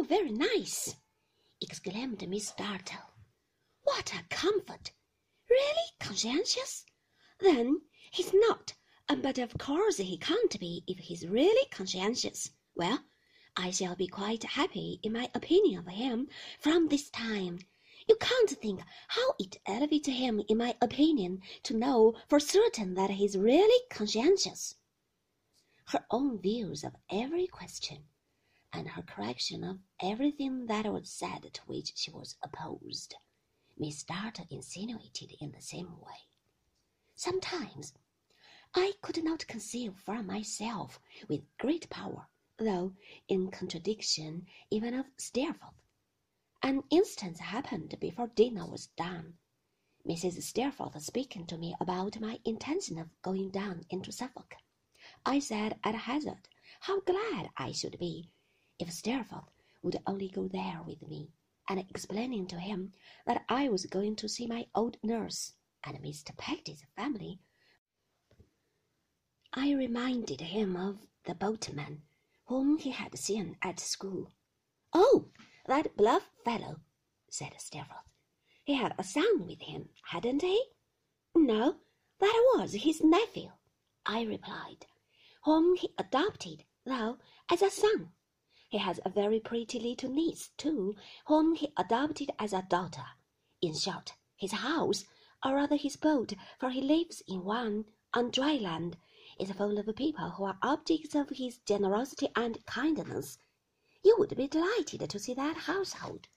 How very nice! exclaimed Miss Dartle. What a comfort! Really conscientious? Then he's not, um, but of course he can't be if he's really conscientious. Well, I shall be quite happy in my opinion of him from this time. You can't think how it elevates him in my opinion to know for certain that he's really conscientious. Her own views of every question, and her correction of everything that was said to which she was opposed, Miss Dartle insinuated in the same way. Sometimes I could not conceal from myself with great power though in contradiction even of Steerforth. An instance happened before dinner was done. Mrs. Steerforth speaking to me about my intention of going down into Suffolk. I said at hazard how glad I should be if Steerforth would only go there with me, and explaining to him that I was going to see my old nurse and Mr. Peggotty's family, I reminded him of the boatman whom he had seen at school. Oh, that bluff fellow, said Steerforth. He had a son with him, hadn't he? No, that was his nephew, I replied, whom he adopted, though, as a son. He has a very pretty little niece, too, whom he adopted as a daughter. In short, his house, or rather his boat, for he lives in one, on dry land, is full of people who are objects of his generosity and kindness. You would be delighted to see that household.